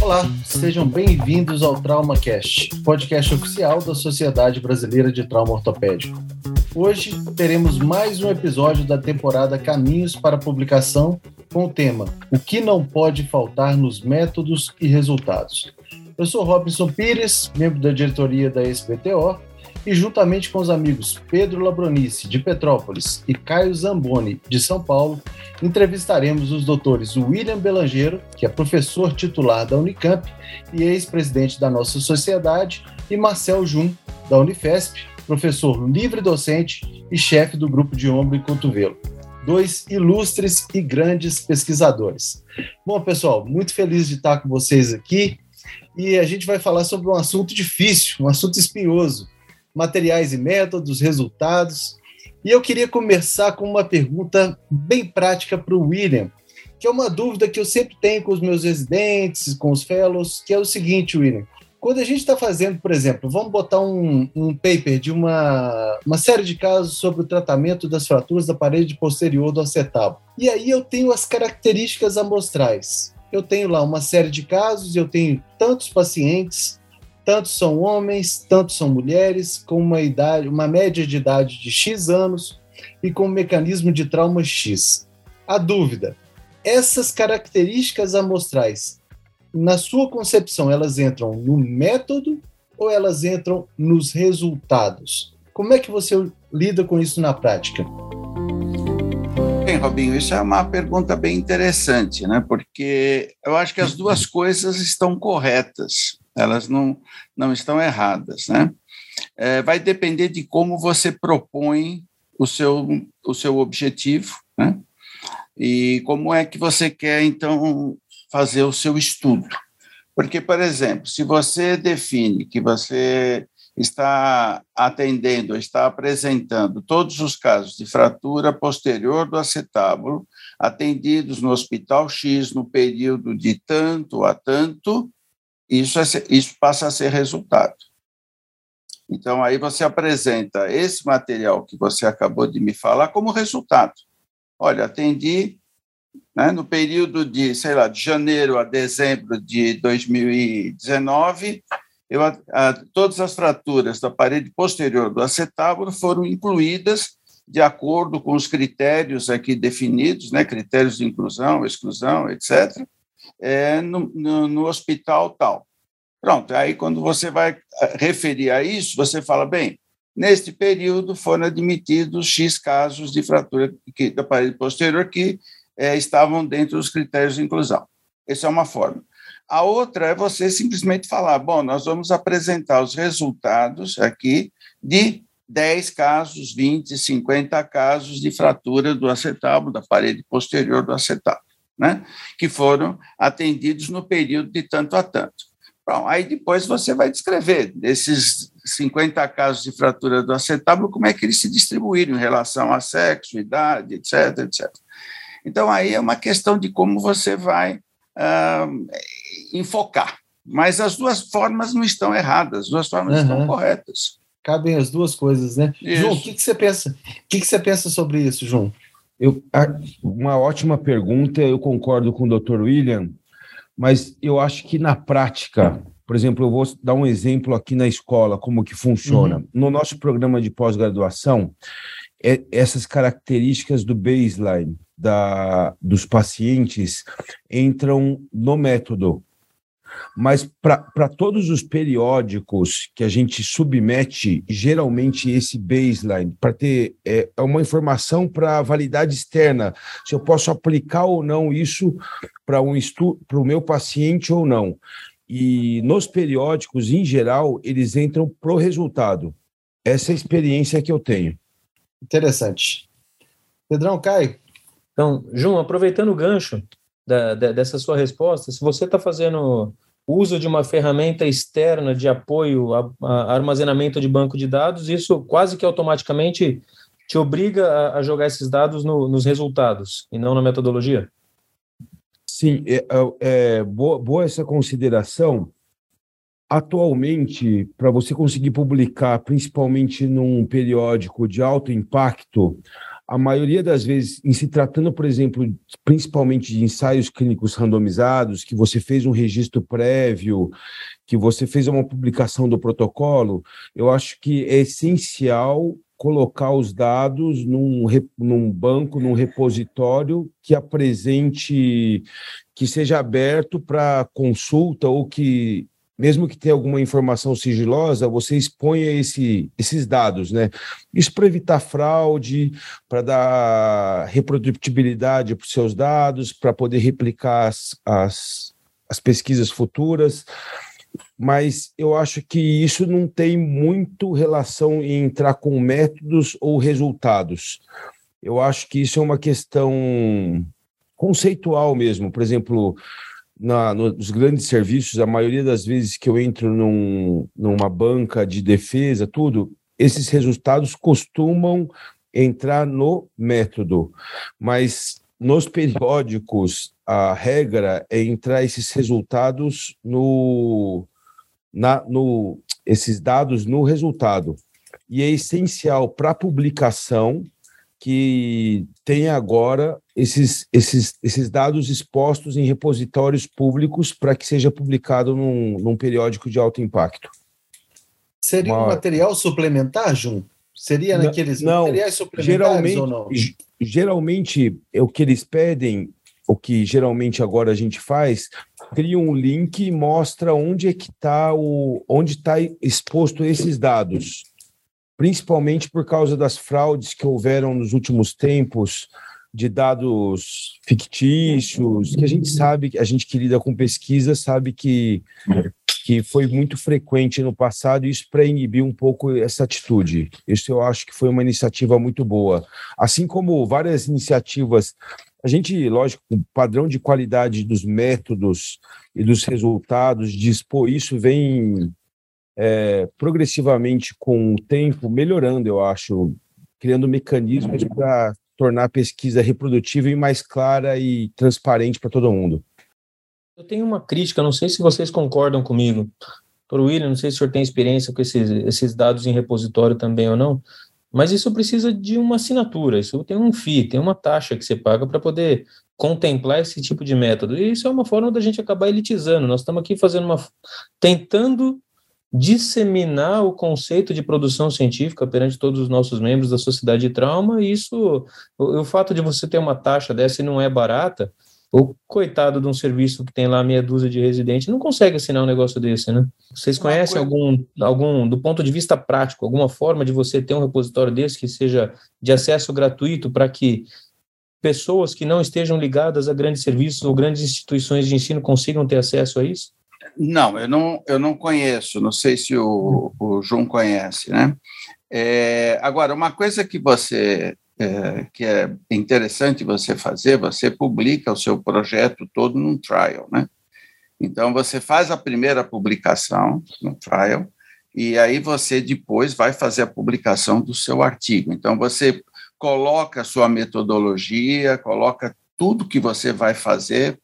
Olá, sejam bem-vindos ao TraumaCast, podcast oficial da Sociedade Brasileira de Trauma Ortopédico. Hoje teremos mais um episódio da temporada Caminhos para Publicação com o tema O que não pode faltar nos métodos e resultados. Eu sou Robinson Pires, membro da diretoria da SBTO, e juntamente com os amigos Pedro Labronice, de Petrópolis, e Caio Zamboni, de São Paulo, entrevistaremos os doutores William Belangeiro, que é professor titular da Unicamp e ex-presidente da nossa sociedade, e Marcel Jun, da Unifesp, professor livre docente e chefe do grupo de ombro e cotovelo. Dois ilustres e grandes pesquisadores. Bom, pessoal, muito feliz de estar com vocês aqui e a gente vai falar sobre um assunto difícil, um assunto espinhoso, materiais e métodos, resultados. E eu queria começar com uma pergunta bem prática para o William, que é uma dúvida que eu sempre tenho com os meus residentes, com os fellows, que é o seguinte, William. Quando a gente está fazendo, por exemplo, vamos botar um, um paper de uma, uma série de casos sobre o tratamento das fraturas da parede posterior do acetábulo. E aí eu tenho as características amostrais. Eu tenho lá uma série de casos, eu tenho tantos pacientes, tantos são homens, tantos são mulheres, com uma idade, uma média de idade de X anos e com um mecanismo de trauma X. A dúvida: essas características amostrais, na sua concepção, elas entram no método ou elas entram nos resultados? Como é que você lida com isso na prática? Bem, Robinho, isso é uma pergunta bem interessante, né? Porque eu acho que as duas coisas estão corretas elas não, não estão erradas, né? É, vai depender de como você propõe o seu, o seu objetivo, né? E como é que você quer, então, fazer o seu estudo. Porque, por exemplo, se você define que você está atendendo, está apresentando todos os casos de fratura posterior do acetábulo atendidos no Hospital X no período de tanto a tanto, isso, é, isso passa a ser resultado. Então, aí você apresenta esse material que você acabou de me falar como resultado. Olha, atendi né, no período de, sei lá, de janeiro a dezembro de 2019, eu, a, a, todas as fraturas da parede posterior do acetábulo foram incluídas de acordo com os critérios aqui definidos, né, critérios de inclusão, exclusão, etc é, no, no, no hospital tal. Pronto, aí quando você vai eh, referir a isso, você fala, bem, neste período foram admitidos X casos de fratura da parede posterior que é, estavam dentro dos critérios de inclusão. Essa é uma forma. A outra é você simplesmente falar, bom, nós vamos apresentar os resultados aqui de 10 casos, 20, 50 casos de fratura do acetábulo, da parede posterior do acetábulo né, que foram atendidos no período de tanto a tanto. Bom, aí depois você vai descrever esses 50 casos de fratura do acetábulo, como é que eles se distribuíram em relação a sexo, idade, etc, etc. Então, aí é uma questão de como você vai ah, enfocar. Mas as duas formas não estão erradas, as duas formas uhum. estão corretas. Cabem as duas coisas, né? Isso. João, o que, que você pensa? O que, que você pensa sobre isso, João? Eu, uma ótima pergunta, eu concordo com o Dr. William, mas eu acho que na prática, por exemplo, eu vou dar um exemplo aqui na escola, como que funciona. Uhum. No nosso programa de pós-graduação, é, essas características do baseline da, dos pacientes entram no método. Mas para todos os periódicos que a gente submete, geralmente esse baseline, para ter é, é uma informação para validade externa, se eu posso aplicar ou não isso para um estudo, para o meu paciente ou não. E nos periódicos, em geral, eles entram para o resultado. Essa é a experiência que eu tenho. Interessante. Pedrão, Caio? Então, João, aproveitando o gancho da, da, dessa sua resposta, se você está fazendo uso de uma ferramenta externa de apoio a, a, armazenamento de banco de dados, isso quase que automaticamente te obriga a, a jogar esses dados no, nos resultados e não na metodologia? Sim, é, é, é boa, boa essa consideração. Atualmente, para você conseguir publicar, principalmente num periódico de alto impacto, a maioria das vezes, em se tratando, por exemplo, principalmente de ensaios clínicos randomizados, que você fez um registro prévio, que você fez uma publicação do protocolo, eu acho que é essencial colocar os dados num, num banco, num repositório que apresente, que seja aberto para consulta ou que mesmo que tenha alguma informação sigilosa, você exponha esse, esses dados, né? Isso para evitar fraude, para dar reprodutibilidade para os seus dados, para poder replicar as, as, as pesquisas futuras mas eu acho que isso não tem muito relação em entrar com métodos ou resultados. Eu acho que isso é uma questão conceitual mesmo. Por exemplo, na, nos grandes serviços, a maioria das vezes que eu entro num, numa banca de defesa, tudo, esses resultados costumam entrar no método, mas nos periódicos a regra é entrar esses resultados no, na, no esses dados no resultado. E é essencial para a publicação que tenha agora esses, esses, esses dados expostos em repositórios públicos para que seja publicado num, num periódico de alto impacto. Seria Uma... um material suplementar, Jun? Seria naqueles não, materiais suplementares geralmente, ou não? Geralmente, é o que eles pedem, o que geralmente agora a gente faz, cria um link e mostra onde é que está o onde está exposto esses dados principalmente por causa das fraudes que houveram nos últimos tempos de dados fictícios, que a gente sabe, a gente que lida com pesquisa sabe que, que foi muito frequente no passado, isso para inibir um pouco essa atitude. Isso eu acho que foi uma iniciativa muito boa. Assim como várias iniciativas, a gente, lógico, o padrão de qualidade dos métodos e dos resultados, de expor isso vem é, progressivamente com o tempo melhorando, eu acho, criando mecanismos para tornar a pesquisa reprodutível e mais clara e transparente para todo mundo. Eu tenho uma crítica, não sei se vocês concordam comigo. Doutor William, não sei se o senhor tem experiência com esses, esses dados em repositório também ou não, mas isso precisa de uma assinatura, isso tem um FII, tem uma taxa que você paga para poder contemplar esse tipo de método. E isso é uma forma da gente acabar elitizando. Nós estamos aqui fazendo uma. tentando disseminar o conceito de produção científica perante todos os nossos membros da sociedade de trauma, e isso, o, o fato de você ter uma taxa dessa e não é barata, o coitado de um serviço que tem lá meia dúzia de residentes não consegue assinar um negócio desse, né? Vocês conhecem algum, algum, do ponto de vista prático, alguma forma de você ter um repositório desse que seja de acesso gratuito para que pessoas que não estejam ligadas a grandes serviços ou grandes instituições de ensino consigam ter acesso a isso? Não, eu não, eu não conheço, não sei se o, o João conhece, né? É, agora, uma coisa que você é, que é interessante você fazer, você publica o seu projeto todo num trial, né? Então você faz a primeira publicação no trial e aí você depois vai fazer a publicação do seu artigo. Então você coloca a sua metodologia, coloca tudo que você vai fazer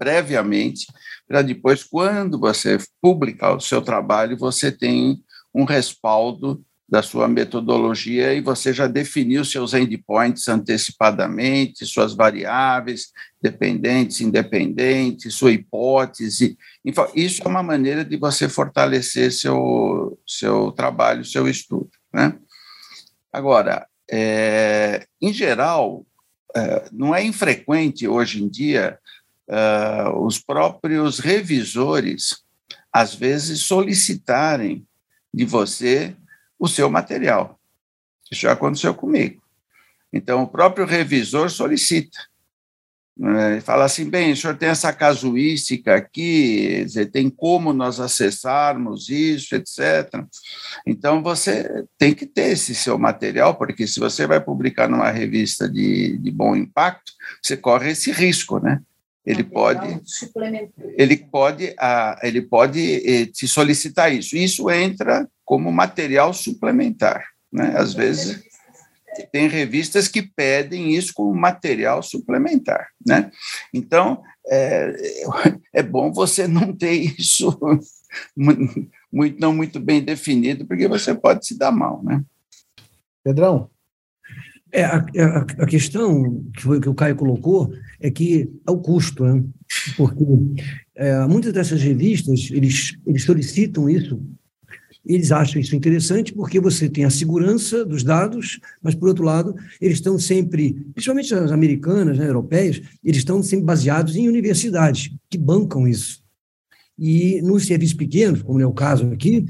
previamente para depois, quando você publicar o seu trabalho, você tem um respaldo da sua metodologia e você já definiu seus endpoints antecipadamente, suas variáveis, dependentes, independentes, sua hipótese. Isso é uma maneira de você fortalecer seu, seu trabalho, seu estudo. Né? Agora, é, em geral, é, não é infrequente hoje em dia uh, os próprios revisores, às vezes, solicitarem de você o seu material. Isso já aconteceu comigo. Então, o próprio revisor solicita. Né, fala assim: bem, o senhor tem essa casuística aqui, tem como nós acessarmos isso, etc. Então, você tem que ter esse seu material, porque se você vai publicar numa revista de, de bom impacto, você corre esse risco, né? Ele pode ele pode ah, ele pode eh, te solicitar isso. Isso entra como material suplementar né? Às vezes tem revistas que pedem isso como material suplementar né? Então é, é bom você não ter isso muito não muito bem definido porque você pode se dar mal né? Pedrão? É, a, a, a, questão que, foi, que o Caio colocou é que é o custo, né? porque é, muitas dessas revistas eles, eles solicitam isso, eles acham isso interessante porque você tem a segurança dos dados, mas por outro lado eles estão sempre, principalmente as americanas, né, europeias, eles estão sempre baseados em universidades que bancam isso. E nos serviços pequenos, como é o caso aqui,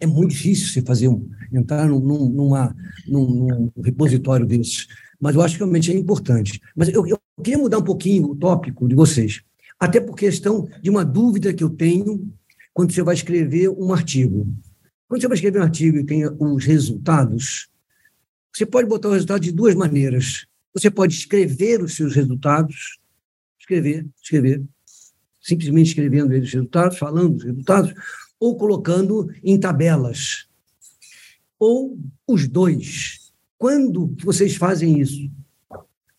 é muito difícil você fazer um, entrar num, numa, num, num repositório desses. Mas eu acho que realmente é importante. Mas eu, eu queria mudar um pouquinho o tópico de vocês, até por questão de uma dúvida que eu tenho quando você vai escrever um artigo. Quando você vai escrever um artigo e tem os resultados, você pode botar o resultado de duas maneiras. Você pode escrever os seus resultados, escrever, escrever, simplesmente escrevendo os resultados, falando os resultados, ou colocando em tabelas, ou os dois. Quando vocês fazem isso?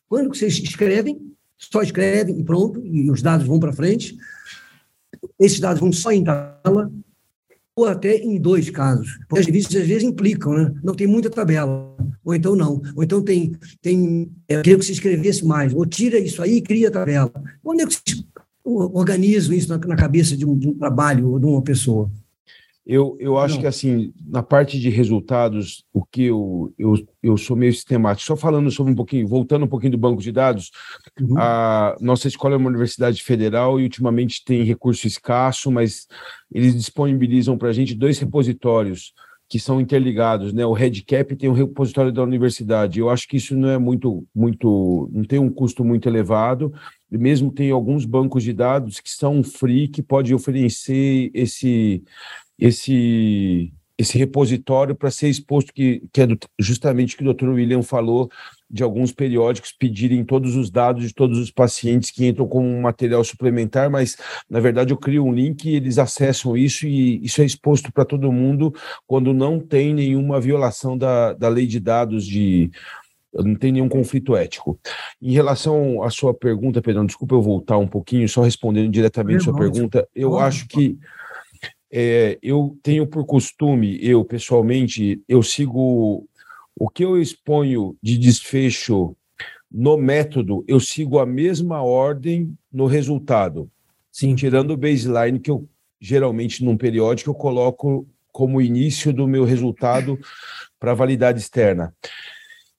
Quando vocês escrevem, só escrevem e pronto, e os dados vão para frente, esses dados vão só em tabela, ou até em dois casos. Porque as revistas às vezes implicam, né? Não tem muita tabela, ou então não. Ou então tem, tem é, eu queria que você escrevesse mais, ou tira isso aí e cria a tabela. Quando é que vocês organizo isso na, na cabeça de um, de um, trabalho ou de uma pessoa? Eu, eu acho Não. que, assim, na parte de resultados, o que eu, eu, eu sou meio sistemático. Só falando sobre um pouquinho, voltando um pouquinho do banco de dados, uhum. a nossa escola é uma universidade federal e ultimamente tem recurso escasso, mas eles disponibilizam para a gente dois repositórios que são interligados, né? O RedCap tem o repositório da universidade. Eu acho que isso não é muito, muito, não tem um custo muito elevado. E mesmo tem alguns bancos de dados que são free que pode oferecer esse, esse, esse repositório para ser exposto que, que é do, justamente o que o Dr. William falou de alguns periódicos pedirem todos os dados de todos os pacientes que entram como um material suplementar, mas na verdade eu crio um link e eles acessam isso e isso é exposto para todo mundo quando não tem nenhuma violação da, da lei de dados de não tem nenhum conflito ético. Em relação à sua pergunta, Pedro, desculpa eu voltar um pouquinho, só respondendo diretamente a sua pergunta, eu acho que é, eu tenho por costume, eu pessoalmente, eu sigo o que eu exponho de desfecho no método, eu sigo a mesma ordem no resultado. Sim. Tirando o baseline que eu geralmente num periódico eu coloco como início do meu resultado para validade externa.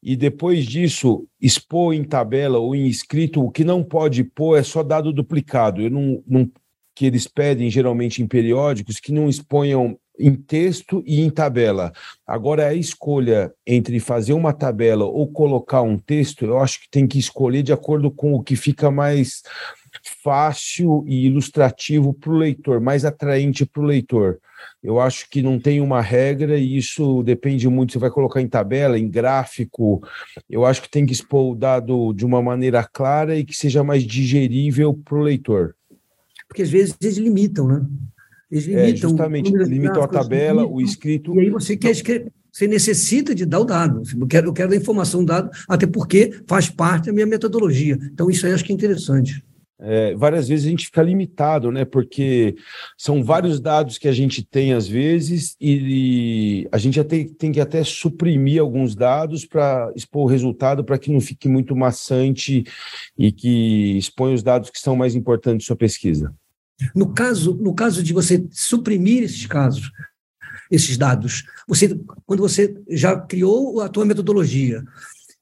E depois disso, expor em tabela ou em escrito, o que não pode pôr é só dado duplicado. Eu não, não que eles pedem geralmente em periódicos que não exponham em texto e em tabela. Agora, a escolha entre fazer uma tabela ou colocar um texto, eu acho que tem que escolher de acordo com o que fica mais fácil e ilustrativo para o leitor, mais atraente para o leitor. Eu acho que não tem uma regra e isso depende muito. Você vai colocar em tabela, em gráfico. Eu acho que tem que expor o dado de uma maneira clara e que seja mais digerível para o leitor. Porque às vezes eles limitam, né? Eles limitam. É, justamente, limitam a tabela, limitam, o escrito. E aí você quer escrever, você necessita de dar o dado. Eu quero, eu quero a informação dado, até porque faz parte da minha metodologia. Então, isso aí acho que é interessante. É, várias vezes a gente fica limitado, né? Porque são vários dados que a gente tem às vezes e, e a gente até, tem que até suprimir alguns dados para expor o resultado para que não fique muito maçante e que exponha os dados que são mais importantes da sua pesquisa. No caso, no caso de você suprimir esses casos, esses dados, você, quando você já criou a tua metodologia,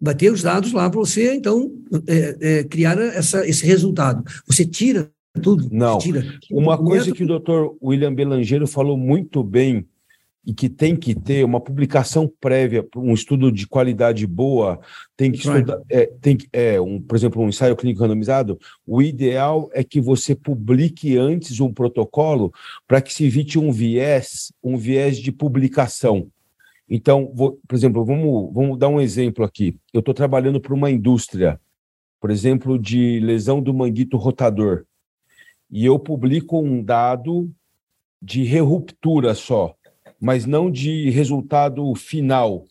vai ter os dados lá para você, então, é, é, criar essa, esse resultado. Você tira tudo. Não. Tira, tira Uma coisa que o doutor William Belangeiro falou muito bem e que tem que ter uma publicação prévia, um estudo de qualidade boa, tem que estudar, é, tem é, um, por exemplo, um ensaio clínico randomizado, o ideal é que você publique antes um protocolo para que se evite um viés, um viés de publicação. Então, vou, por exemplo, vamos, vamos dar um exemplo aqui. Eu estou trabalhando para uma indústria, por exemplo, de lesão do manguito rotador, e eu publico um dado de ruptura só mas não de resultado final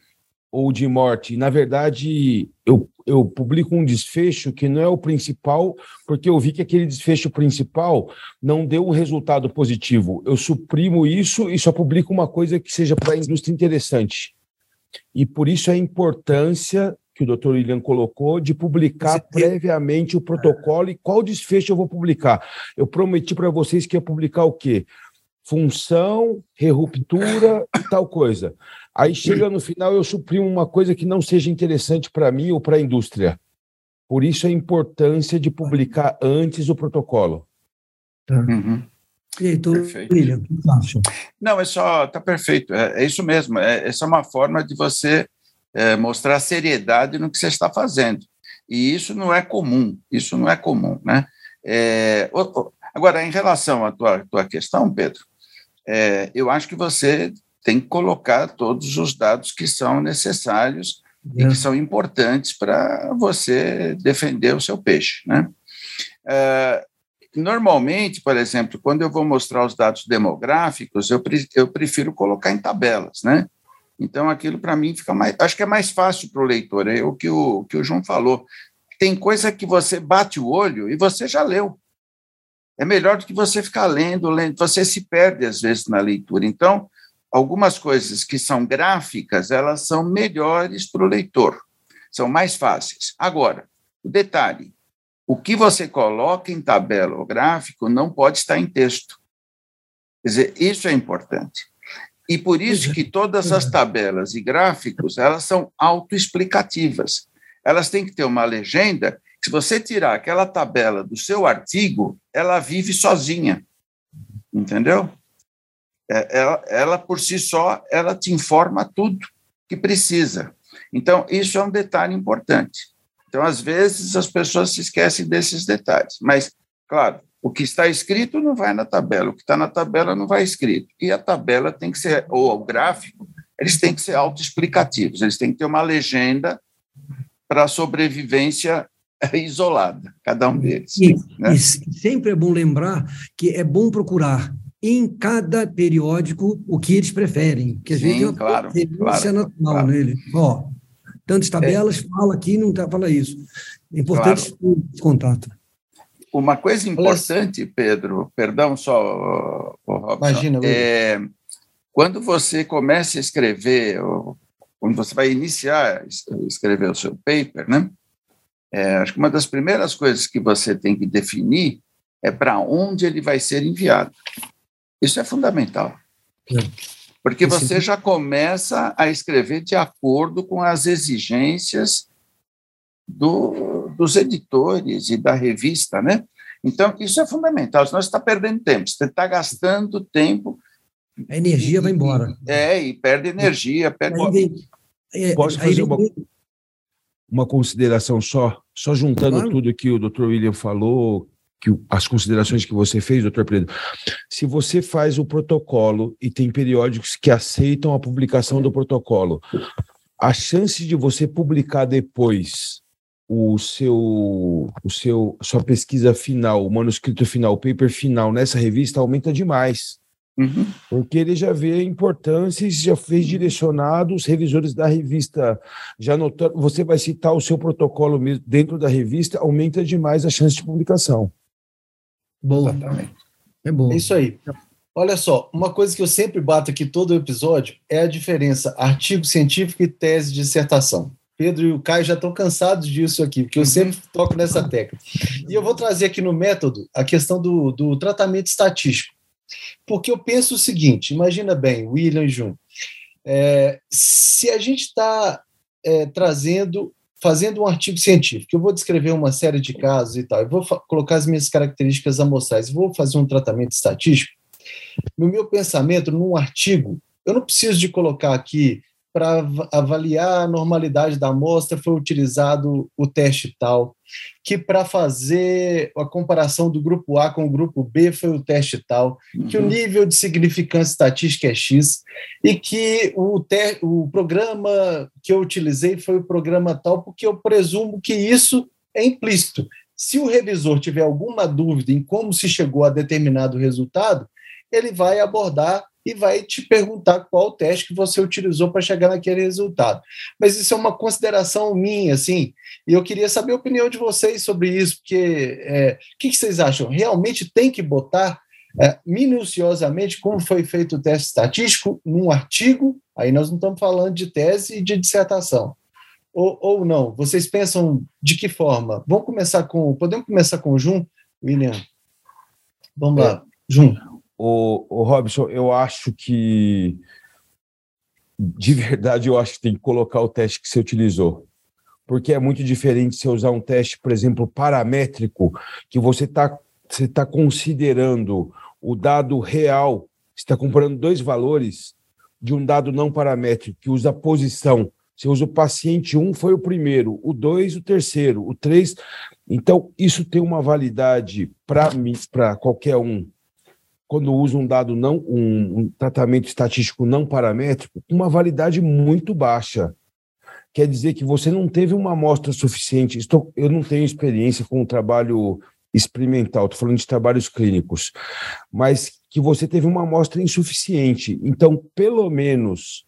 ou de morte. Na verdade, eu, eu publico um desfecho que não é o principal, porque eu vi que aquele desfecho principal não deu um resultado positivo. Eu suprimo isso e só publico uma coisa que seja para a indústria interessante. E por isso a importância que o doutor William colocou, de publicar previamente o protocolo e qual desfecho eu vou publicar. Eu prometi para vocês que ia publicar o quê? Função, reruptura e tal coisa. Aí chega no final, eu suprimo uma coisa que não seja interessante para mim ou para a indústria. Por isso a importância de publicar antes o protocolo. Tá. Uhum. E aí, William, o que você acha? Não, é só, tá perfeito, é, é isso mesmo. É, essa é uma forma de você é, mostrar seriedade no que você está fazendo. E isso não é comum, isso não é comum, né? É, agora, em relação à tua, tua questão, Pedro, é, eu acho que você tem que colocar todos os dados que são necessários é. e que são importantes para você defender o seu peixe, né? É, normalmente, por exemplo, quando eu vou mostrar os dados demográficos, eu, pre eu prefiro colocar em tabelas, né? Então, aquilo para mim fica mais. Acho que é mais fácil para o leitor, é o que o, que o João falou. Tem coisa que você bate o olho e você já leu. É melhor do que você ficar lendo, lendo. Você se perde, às vezes, na leitura. Então, algumas coisas que são gráficas, elas são melhores para o leitor, são mais fáceis. Agora, o detalhe: o que você coloca em tabela ou gráfico não pode estar em texto. Quer dizer, isso é importante. E por isso que todas as é. tabelas e gráficos, elas são autoexplicativas. Elas têm que ter uma legenda, se você tirar aquela tabela do seu artigo, ela vive sozinha. Entendeu? É, ela, ela por si só, ela te informa tudo que precisa. Então, isso é um detalhe importante. Então, às vezes, as pessoas se esquecem desses detalhes. Mas, claro, o que está escrito não vai na tabela, o que está na tabela não vai escrito. E a tabela tem que ser, ou o gráfico, eles têm que ser autoexplicativos, eles têm que ter uma legenda para a sobrevivência isolada, cada um deles. E, né? e sempre é bom lembrar que é bom procurar em cada periódico o que eles preferem, que a gente tem uma claro, claro, natural claro. nele. Ó, tantas tabelas, é. fala aqui, não tá, fala isso. É importante claro. esse contato. Uma coisa importante, Pedro, perdão só, Robson, Imagina, é, quando você começa a escrever, quando você vai iniciar a escrever o seu paper, né? É, acho que uma das primeiras coisas que você tem que definir é para onde ele vai ser enviado. Isso é fundamental. É. Porque você já começa a escrever de acordo com as exigências do, dos editores e da revista, né? Então, isso é fundamental, senão você está perdendo tempo, você está gastando tempo. A energia e, vai embora. É, e perde energia. Perde... É, Posso fazer uma, uma consideração só? Só juntando claro. tudo que o Dr. William falou, que as considerações que você fez, doutor Pedro, se você faz o protocolo e tem periódicos que aceitam a publicação do protocolo, a chance de você publicar depois o seu, o seu, sua pesquisa final, o manuscrito final, o paper final nessa revista aumenta demais. Uhum. Porque ele já vê a importância e já fez direcionado, os revisores da revista já notaram. Você vai citar o seu protocolo mesmo dentro da revista, aumenta demais a chance de publicação. Boa. Exatamente. É bom. É isso aí. Olha só, uma coisa que eu sempre bato aqui todo episódio é a diferença artigo científico e tese de dissertação. Pedro e o Caio já estão cansados disso aqui, porque eu sempre toco nessa tecla. E eu vou trazer aqui no método a questão do, do tratamento estatístico. Porque eu penso o seguinte: imagina bem, William e Jun, é, se a gente está é, trazendo, fazendo um artigo científico, eu vou descrever uma série de casos e tal, eu vou colocar as minhas características amostrais, vou fazer um tratamento estatístico. No meu pensamento, num artigo, eu não preciso de colocar aqui para avaliar a normalidade da amostra foi utilizado o teste tal, que para fazer a comparação do grupo A com o grupo B foi o teste tal, uhum. que o uhum. nível de significância estatística é X, e que o, te, o programa que eu utilizei foi o programa tal, porque eu presumo que isso é implícito. Se o revisor tiver alguma dúvida em como se chegou a determinado resultado, ele vai abordar e vai te perguntar qual o teste que você utilizou para chegar naquele resultado. Mas isso é uma consideração minha, assim, e eu queria saber a opinião de vocês sobre isso, porque é, o que, que, vocês acham? Realmente tem que botar é, minuciosamente como foi feito o teste estatístico num artigo? Aí nós não estamos falando de tese e de dissertação. ou, ou não? Vocês pensam de que forma? Vamos começar com. Podemos começar com o Jun, William? Vamos é. lá, Jun. O, o Robson, eu acho que de verdade eu acho que tem que colocar o teste que você utilizou. Porque é muito diferente você usar um teste, por exemplo, paramétrico, que você está você tá considerando o dado real, você está comparando dois valores de um dado não paramétrico, que usa posição. Você usa o paciente 1 foi o primeiro, o 2 o terceiro, o 3. Então, isso tem uma validade para qualquer um. Quando usa um dado não, um, um tratamento estatístico não paramétrico, uma validade muito baixa. Quer dizer que você não teve uma amostra suficiente. Estou, eu não tenho experiência com o trabalho experimental, estou falando de trabalhos clínicos, mas que você teve uma amostra insuficiente. Então, pelo menos,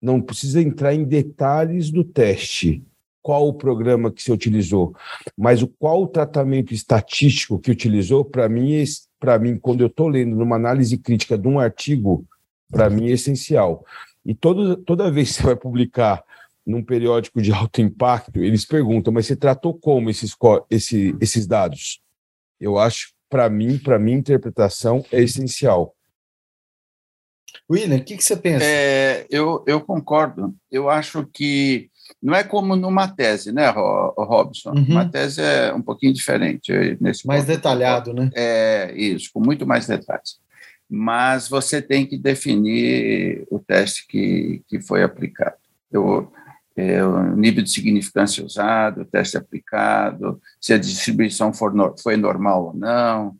não precisa entrar em detalhes do teste, qual o programa que você utilizou, mas o qual o tratamento estatístico que utilizou, para mim, é para mim, quando eu estou lendo numa análise crítica de um artigo, para mim é essencial. E todo, toda vez que você vai publicar num periódico de alto impacto, eles perguntam, mas você tratou como esses, esse, esses dados? Eu acho, para mim, para minha interpretação, é essencial. William, o que, que, você pensa? É, eu, eu concordo. Eu acho que não é como numa tese, né, Robson? Uhum. Uma tese é um pouquinho diferente. Nesse mais ponto, detalhado, né? É, isso, com muito mais detalhes. Mas você tem que definir o teste que, que foi aplicado. Eu, é, o nível de significância usado, o teste aplicado, se a distribuição for, foi normal ou não,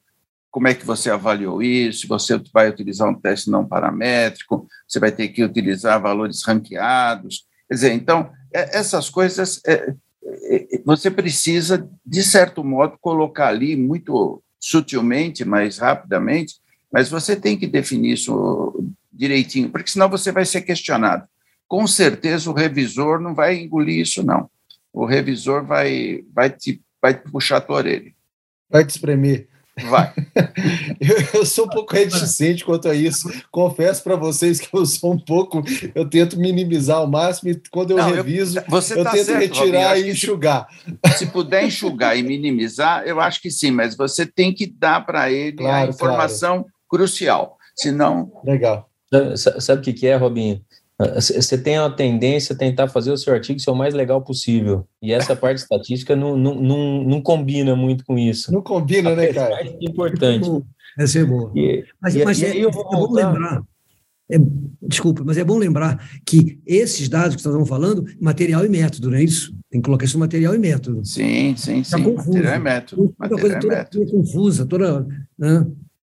como é que você avaliou isso, você vai utilizar um teste não paramétrico, você vai ter que utilizar valores ranqueados, quer dizer, então, essas coisas, é, é, você precisa, de certo modo, colocar ali muito sutilmente, mais rapidamente, mas você tem que definir isso direitinho, porque senão você vai ser questionado com certeza o revisor não vai engolir isso, não. O revisor vai, vai, te, vai te puxar a tua orelha. Vai te espremer. Vai. eu, eu, sou um pouco reticente quanto a isso. Confesso para vocês que eu sou um pouco. Eu tento minimizar ao máximo e quando eu não, reviso, eu, você eu tá tento certo, retirar Robin, e enxugar. Se, se, puder enxugar e minimizar, eu acho que sim, mas você tem que dar para ele claro, a informação claro. crucial. Senão. Legal. Sabe o que é, Robinho? Você tem a tendência a tentar fazer o seu artigo ser o mais legal possível. E essa parte estatística não, não, não, não combina muito com isso. Não combina, né, cara? É importante. Essa é boa. E, mas, e, mas e é, é, bom lembrar. É, desculpa, mas é bom lembrar que esses dados que nós estamos falando, material e método, não é isso? Tem que colocar isso no material e método. Sim, sim, tá sim. Confuso. Material e método. Material coisa toda, toda confusa, toda. Né?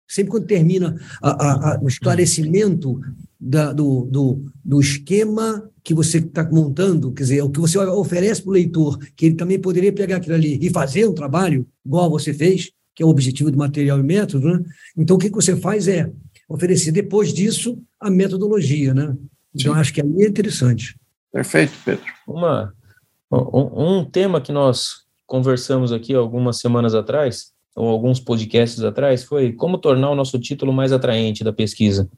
Sempre quando termina a, a, a, o esclarecimento da, do, do, do esquema que você está montando, quer dizer, o que você oferece para o leitor, que ele também poderia pegar aquilo ali e fazer um trabalho igual você fez, que é o objetivo do material e método, né? Então, o que você faz é oferecer, depois disso, a metodologia, né? Então, Sim. acho que aí é interessante. Perfeito, Pedro. Uma, um, um tema que nós conversamos aqui algumas semanas atrás ou alguns podcasts atrás, foi como tornar o nosso título mais atraente da pesquisa.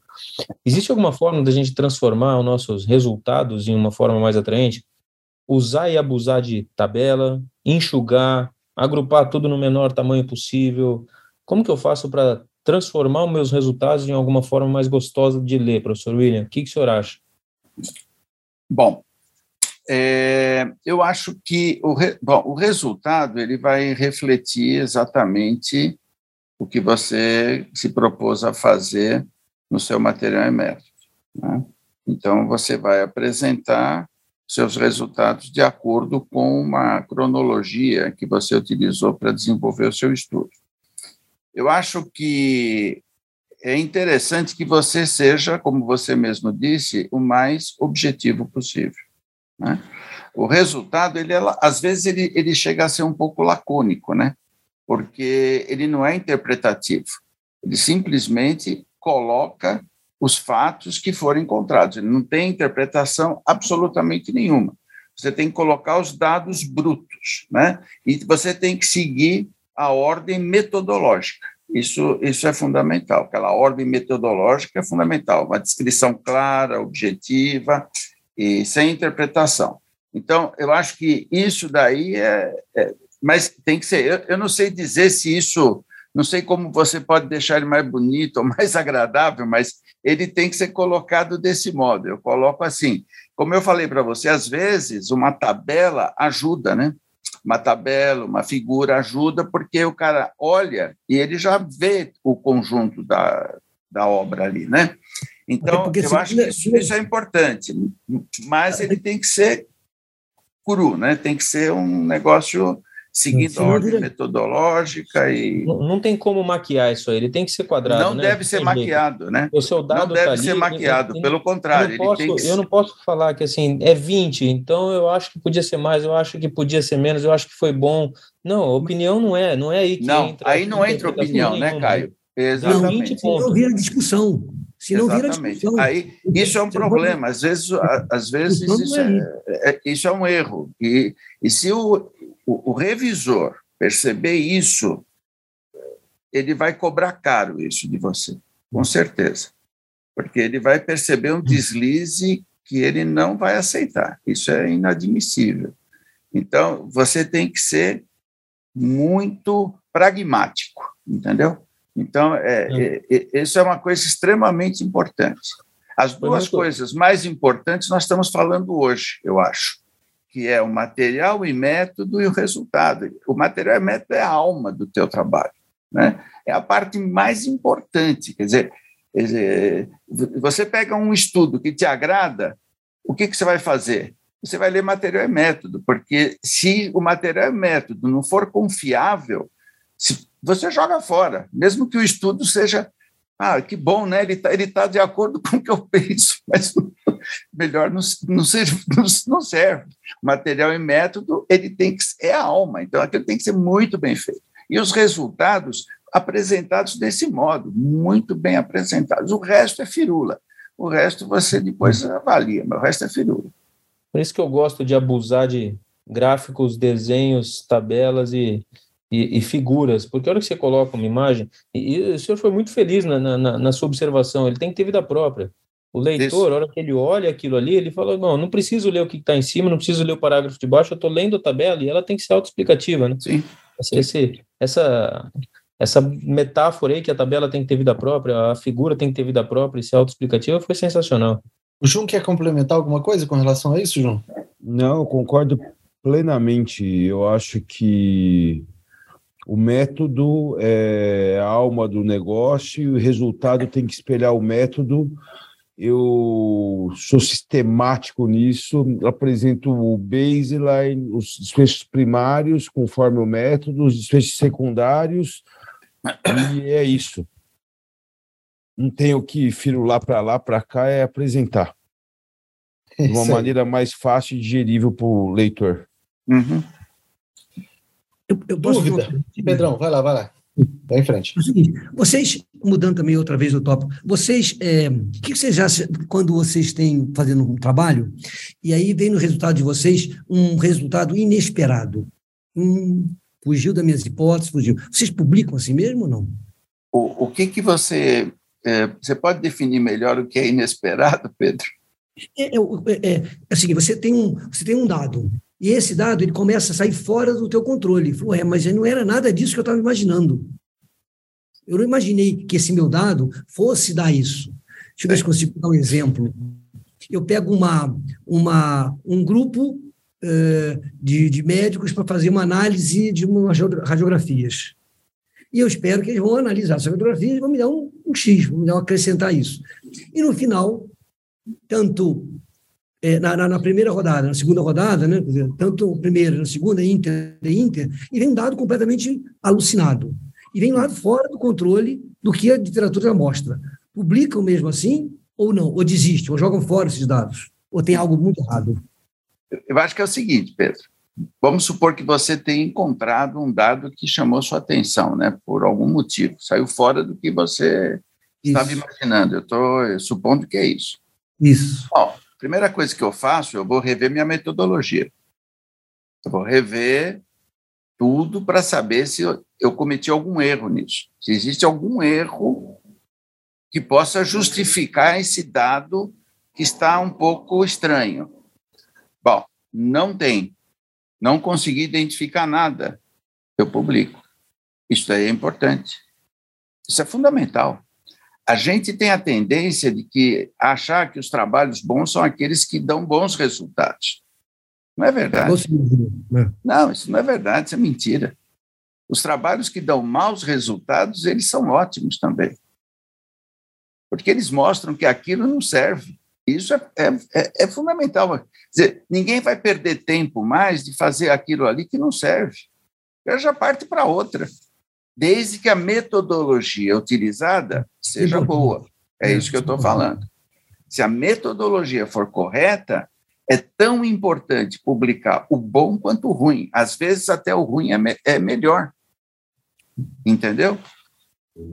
Existe alguma forma da gente transformar os nossos resultados em uma forma mais atraente? Usar e abusar de tabela, enxugar, agrupar tudo no menor tamanho possível. Como que eu faço para transformar os meus resultados em alguma forma mais gostosa de ler, professor William? O que, que o senhor acha? Bom, é, eu acho que o, re, bom, o resultado ele vai refletir exatamente o que você se propôs a fazer no seu material e método. Né? Então, você vai apresentar seus resultados de acordo com uma cronologia que você utilizou para desenvolver o seu estudo. Eu acho que é interessante que você seja, como você mesmo disse, o mais objetivo possível. Né? O resultado, ele, às vezes, ele, ele chega a ser um pouco lacônico, né? porque ele não é interpretativo. Ele simplesmente coloca os fatos que foram encontrados. Ele não tem interpretação absolutamente nenhuma. Você tem que colocar os dados brutos, né? E você tem que seguir a ordem metodológica. Isso, isso é fundamental. Aquela ordem metodológica é fundamental. Uma descrição clara, objetiva, e sem interpretação. Então, eu acho que isso daí é. é mas tem que ser. Eu, eu não sei dizer se isso. Não sei como você pode deixar ele mais bonito ou mais agradável, mas ele tem que ser colocado desse modo. Eu coloco assim. Como eu falei para você, às vezes uma tabela ajuda, né? Uma tabela, uma figura ajuda, porque o cara olha e ele já vê o conjunto da, da obra ali, né? Então, eu acho que isso, isso, é importante, mas ele tem que ser cru, né? Tem que ser um negócio seguindo a ordem metodológica e não, não, tem como maquiar isso aí. Ele tem que ser quadrado. Não né? deve ser maquiado, né? O seu dado não deve tá ser ali, maquiado. Ele, pelo contrário, eu não, posso, que... eu não posso falar que assim é 20, então eu acho que podia ser mais, eu acho que podia ser menos, eu acho que foi bom. Não, opinião não é, não é aí que não, entra. Aí não entra opinião, né, Caio? Exatamente. Não vira discussão. Se não vira discussão. Aí, isso é um problema. Às vezes, às vezes isso, é, é, isso é um erro. E, e se o, o, o revisor perceber isso, ele vai cobrar caro isso de você, com certeza. Porque ele vai perceber um deslize que ele não vai aceitar. Isso é inadmissível. Então, você tem que ser muito pragmático, entendeu? Então, é, é, isso é uma coisa extremamente importante. As duas coisas mais importantes nós estamos falando hoje, eu acho, que é o material e método e o resultado. O material e método é a alma do teu trabalho, né? É a parte mais importante. Quer dizer, quer dizer você pega um estudo que te agrada, o que, que você vai fazer? Você vai ler material e método, porque se o material e método não for confiável, se você joga fora, mesmo que o estudo seja, ah, que bom, né? Ele está ele tá de acordo com o que eu penso, mas melhor não, não, serve, não serve. Material e método, ele tem que é a alma, então aquilo tem que ser muito bem feito. E os resultados apresentados desse modo, muito bem apresentados. O resto é firula. O resto você depois avalia, mas o resto é firula. Por isso que eu gosto de abusar de gráficos, desenhos, tabelas e e, e, figuras, porque a hora que você coloca uma imagem, e, e o senhor foi muito feliz na, na, na, sua observação, ele tem que ter vida própria. O leitor, Isso. a hora que ele olha aquilo ali, ele fala: não, não preciso ler o que está em cima, não preciso ler o parágrafo de baixo, eu estou lendo a tabela e ela tem que ser autoexplicativa, né? Sim. Esse, essa, essa metáfora aí que a tabela tem que ter vida própria, a figura tem que ter vida própria e ser autoexplicativa foi sensacional. O João quer complementar alguma coisa com relação a isso, João? Não, eu concordo plenamente. Eu acho que o método é a alma do negócio e o resultado tem que espelhar o método. Eu sou sistemático nisso, apresento o baseline, os desfechos primários conforme o método, os desfechos secundários, e é isso. Não tenho que firular para lá, para cá, é apresentar. De uma maneira mais fácil e digerível para o leitor. Uhum. Eu, eu Dúvida. Pedrão, vai lá, vai lá. Vai em frente. É vocês, mudando também outra vez o tópico, vocês, é, o que vocês acham quando vocês têm fazendo um trabalho e aí vem no resultado de vocês um resultado inesperado? Hum, fugiu das minhas hipóteses, fugiu. Vocês publicam assim mesmo ou não? O, o que que você... É, você pode definir melhor o que é inesperado, Pedro? É, é, é, é assim, você tem um, você tem um dado, e esse dado ele começa a sair fora do teu controle. Falou, é, mas não era nada disso que eu estava imaginando. Eu não imaginei que esse meu dado fosse dar isso. Deixa eu ver se consigo dar um exemplo. Eu pego uma, uma, um grupo uh, de, de médicos para fazer uma análise de umas radiografias. E eu espero que eles vão analisar essa radiografia e vão me dar um, um X, vão me dar um acrescentar isso. E no final, tanto é, na, na, primeira rodada, na segunda rodada, né, dizer, tanto primeira, na segunda, Inter e Inter, e vem um dado completamente alucinado. E vem lá fora do controle do que a literatura mostra. Publicam mesmo assim, ou não? Ou desistem, ou jogam fora esses dados? Ou tem algo muito errado? Eu acho que é o seguinte, Pedro. Vamos supor que você tenha encontrado um dado que chamou sua atenção, né? Por algum motivo, saiu fora do que você isso. estava imaginando. Eu estou supondo que é isso. Isso. Bom, primeira coisa que eu faço, eu vou rever minha metodologia. Eu vou rever tudo para saber se eu, cometi algum erro nisso. Se existe algum erro que possa justificar esse dado que está um pouco estranho. Bom, Não tem. Não consegui identificar nada. Eu publico. Isso aí é importante. Isso é fundamental. A gente tem a tendência de que achar que os trabalhos bons são aqueles que dão bons resultados. Não é verdade. Né? Não, isso não é verdade, isso é mentira. Os trabalhos que dão maus resultados, eles são ótimos também. Porque eles mostram que aquilo não serve. Isso é, é, é, é fundamental. Quer dizer, ninguém vai perder tempo mais de fazer aquilo ali que não serve. Eu já parte para outra desde que a metodologia utilizada seja boa. É isso que eu estou falando. Se a metodologia for correta, é tão importante publicar o bom quanto o ruim. Às vezes, até o ruim é, me é melhor. Entendeu?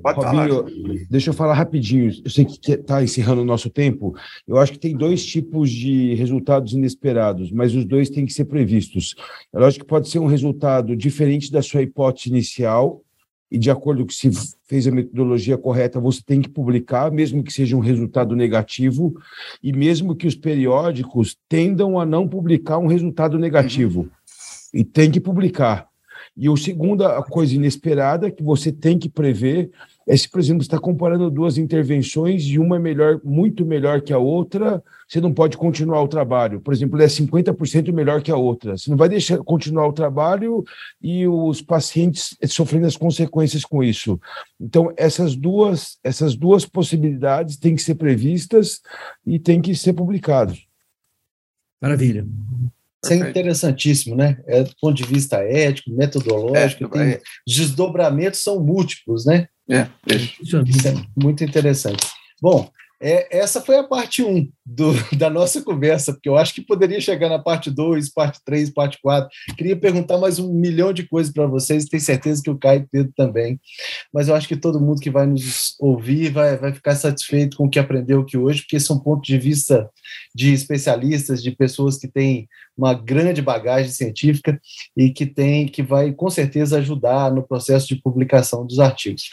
Pode Robinho, falar. deixa eu falar rapidinho. Eu sei que está encerrando o nosso tempo. Eu acho que tem dois tipos de resultados inesperados, mas os dois têm que ser previstos. É lógico que pode ser um resultado diferente da sua hipótese inicial, e de acordo com se fez a metodologia correta, você tem que publicar, mesmo que seja um resultado negativo, e mesmo que os periódicos tendam a não publicar um resultado negativo. Uhum. E tem que publicar. E a segunda coisa inesperada que você tem que prever é se, por exemplo, está comparando duas intervenções e uma é melhor, muito melhor que a outra, você não pode continuar o trabalho. Por exemplo, é 50% melhor que a outra. Você não vai deixar continuar o trabalho e os pacientes sofrendo as consequências com isso. Então, essas duas, essas duas possibilidades têm que ser previstas e têm que ser publicadas. Maravilha. Isso é interessantíssimo, né? É, do ponto de vista ético, metodológico, é, tem, é. desdobramentos são múltiplos, né? É, é. Isso é muito interessante. Bom, é, essa foi a parte 1 um do, da nossa conversa, porque eu acho que poderia chegar na parte 2, parte 3, parte 4. Queria perguntar mais um milhão de coisas para vocês, tenho certeza que o Caio e Pedro também, mas eu acho que todo mundo que vai nos ouvir vai, vai ficar satisfeito com o que aprendeu aqui hoje, porque são pontos de vista de especialistas, de pessoas que têm uma grande bagagem científica e que tem que vai com certeza ajudar no processo de publicação dos artigos.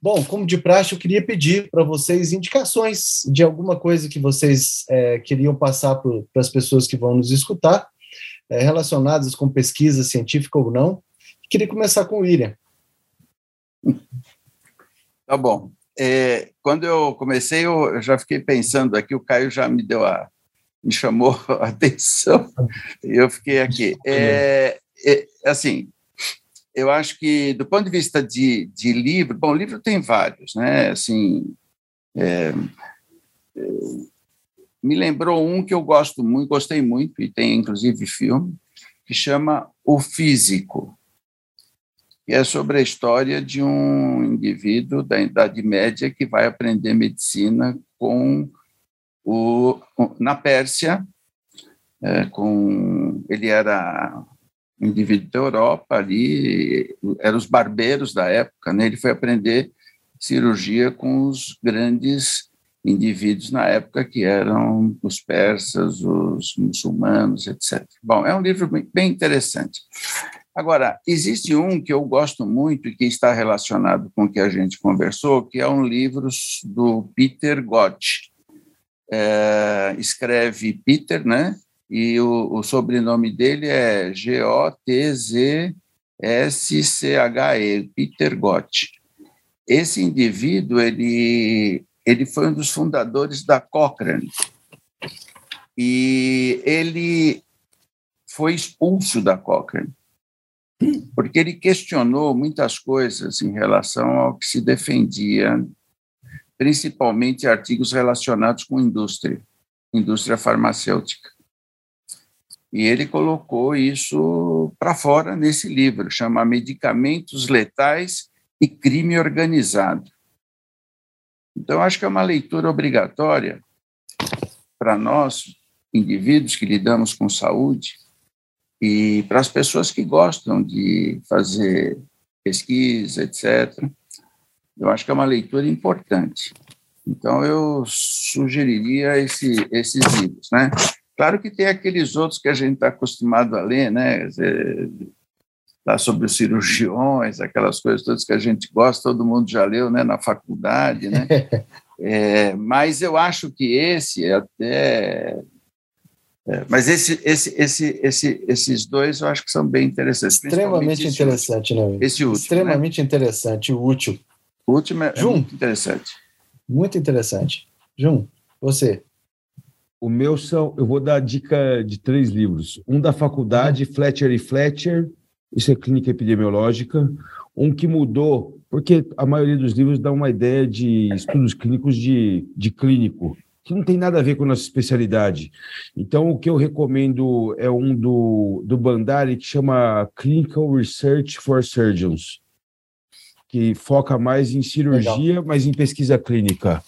Bom, como de praxe, eu queria pedir para vocês indicações de alguma coisa que vocês é, queriam passar para as pessoas que vão nos escutar, é, relacionadas com pesquisa científica ou não. Queria começar com o William. Tá bom. É, quando eu comecei, eu já fiquei pensando aqui, o Caio já me deu a, me chamou a atenção e eu fiquei aqui. É, é, assim, eu acho que, do ponto de vista de, de livro, bom, livro tem vários, né? Assim, é, me lembrou um que eu gosto muito, gostei muito, e tem inclusive filme, que chama O Físico, que é sobre a história de um indivíduo da Idade Média que vai aprender medicina com o, na Pérsia, é, com ele era um indivíduo da Europa ali, eram os barbeiros da época, né? Ele foi aprender cirurgia com os grandes indivíduos na época que eram os persas, os muçulmanos, etc. Bom, é um livro bem interessante. Agora, existe um que eu gosto muito e que está relacionado com o que a gente conversou, que é um livro do Peter Gott, é, escreve Peter, né? E o, o sobrenome dele é G-O-T-Z-S-C-H-E, Peter Gott. Esse indivíduo, ele, ele foi um dos fundadores da Cochrane. E ele foi expulso da Cochrane, porque ele questionou muitas coisas em relação ao que se defendia principalmente artigos relacionados com indústria, indústria farmacêutica. E ele colocou isso para fora nesse livro, chama Medicamentos Letais e Crime Organizado. Então, acho que é uma leitura obrigatória para nós, indivíduos que lidamos com saúde, e para as pessoas que gostam de fazer pesquisa, etc eu acho que é uma leitura importante. Então, eu sugeriria esse, esses livros, né? Claro que tem aqueles outros que a gente está acostumado a ler, né? Lá sobre os cirurgiões, aquelas coisas todas que a gente gosta, todo mundo já leu, né? Na faculdade, né? É, mas eu acho que esse é até É, mas esse, esse, esse, esse, esses dois eu acho que são bem interessantes. Extremamente interessante, último. né? Esse último. Extremamente né? interessante, útil. O último é, é Jun, muito interessante. Muito interessante. Jun, você. O meu são. Eu vou dar a dica de três livros. Um da faculdade, Fletcher e Fletcher, isso é clínica epidemiológica. Um que mudou, porque a maioria dos livros dá uma ideia de estudos clínicos de, de clínico, que não tem nada a ver com a nossa especialidade. Então, o que eu recomendo é um do, do Bandari, que chama Clinical Research for Surgeons, que foca mais em cirurgia, Legal. mas em pesquisa clínica.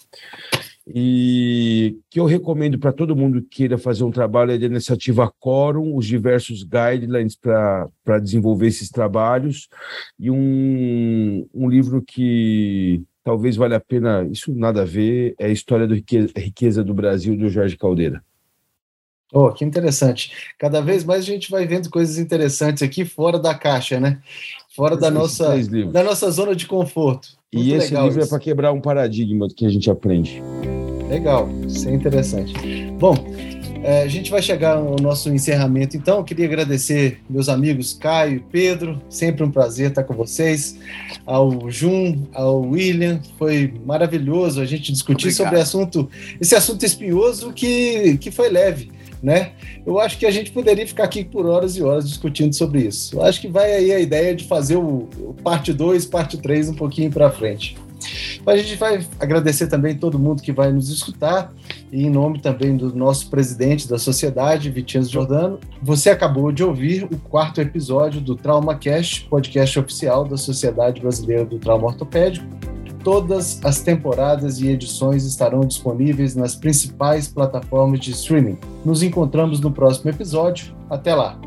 E que eu recomendo para todo mundo que queira fazer um trabalho é da iniciativa Quorum, os diversos guidelines para desenvolver esses trabalhos, e um, um livro que talvez valha a pena, isso nada a ver, é a História da riqueza, riqueza do Brasil, do Jorge Caldeira. Oh, que interessante. Cada vez mais a gente vai vendo coisas interessantes aqui fora da caixa, né? Fora da nossa, da nossa zona de conforto. Muito e esse livro é isso. é para quebrar um paradigma do que a gente aprende. Legal, isso é interessante. Bom, é, a gente vai chegar ao nosso encerramento, então. Eu queria agradecer meus amigos Caio e Pedro, sempre um prazer estar com vocês. Ao Jun, ao William, foi maravilhoso a gente discutir Obrigado. sobre assunto, esse assunto espinhoso que, que foi leve. Né? Eu acho que a gente poderia ficar aqui por horas e horas discutindo sobre isso. Eu acho que vai aí a ideia de fazer o, o parte 2, parte 3 um pouquinho para frente. A gente vai agradecer também todo mundo que vai nos escutar e em nome também do nosso presidente da sociedade, Vitinho Jordano. Você acabou de ouvir o quarto episódio do TraumaCast, podcast oficial da Sociedade Brasileira do Trauma Ortopédico. Todas as temporadas e edições estarão disponíveis nas principais plataformas de streaming. Nos encontramos no próximo episódio. Até lá!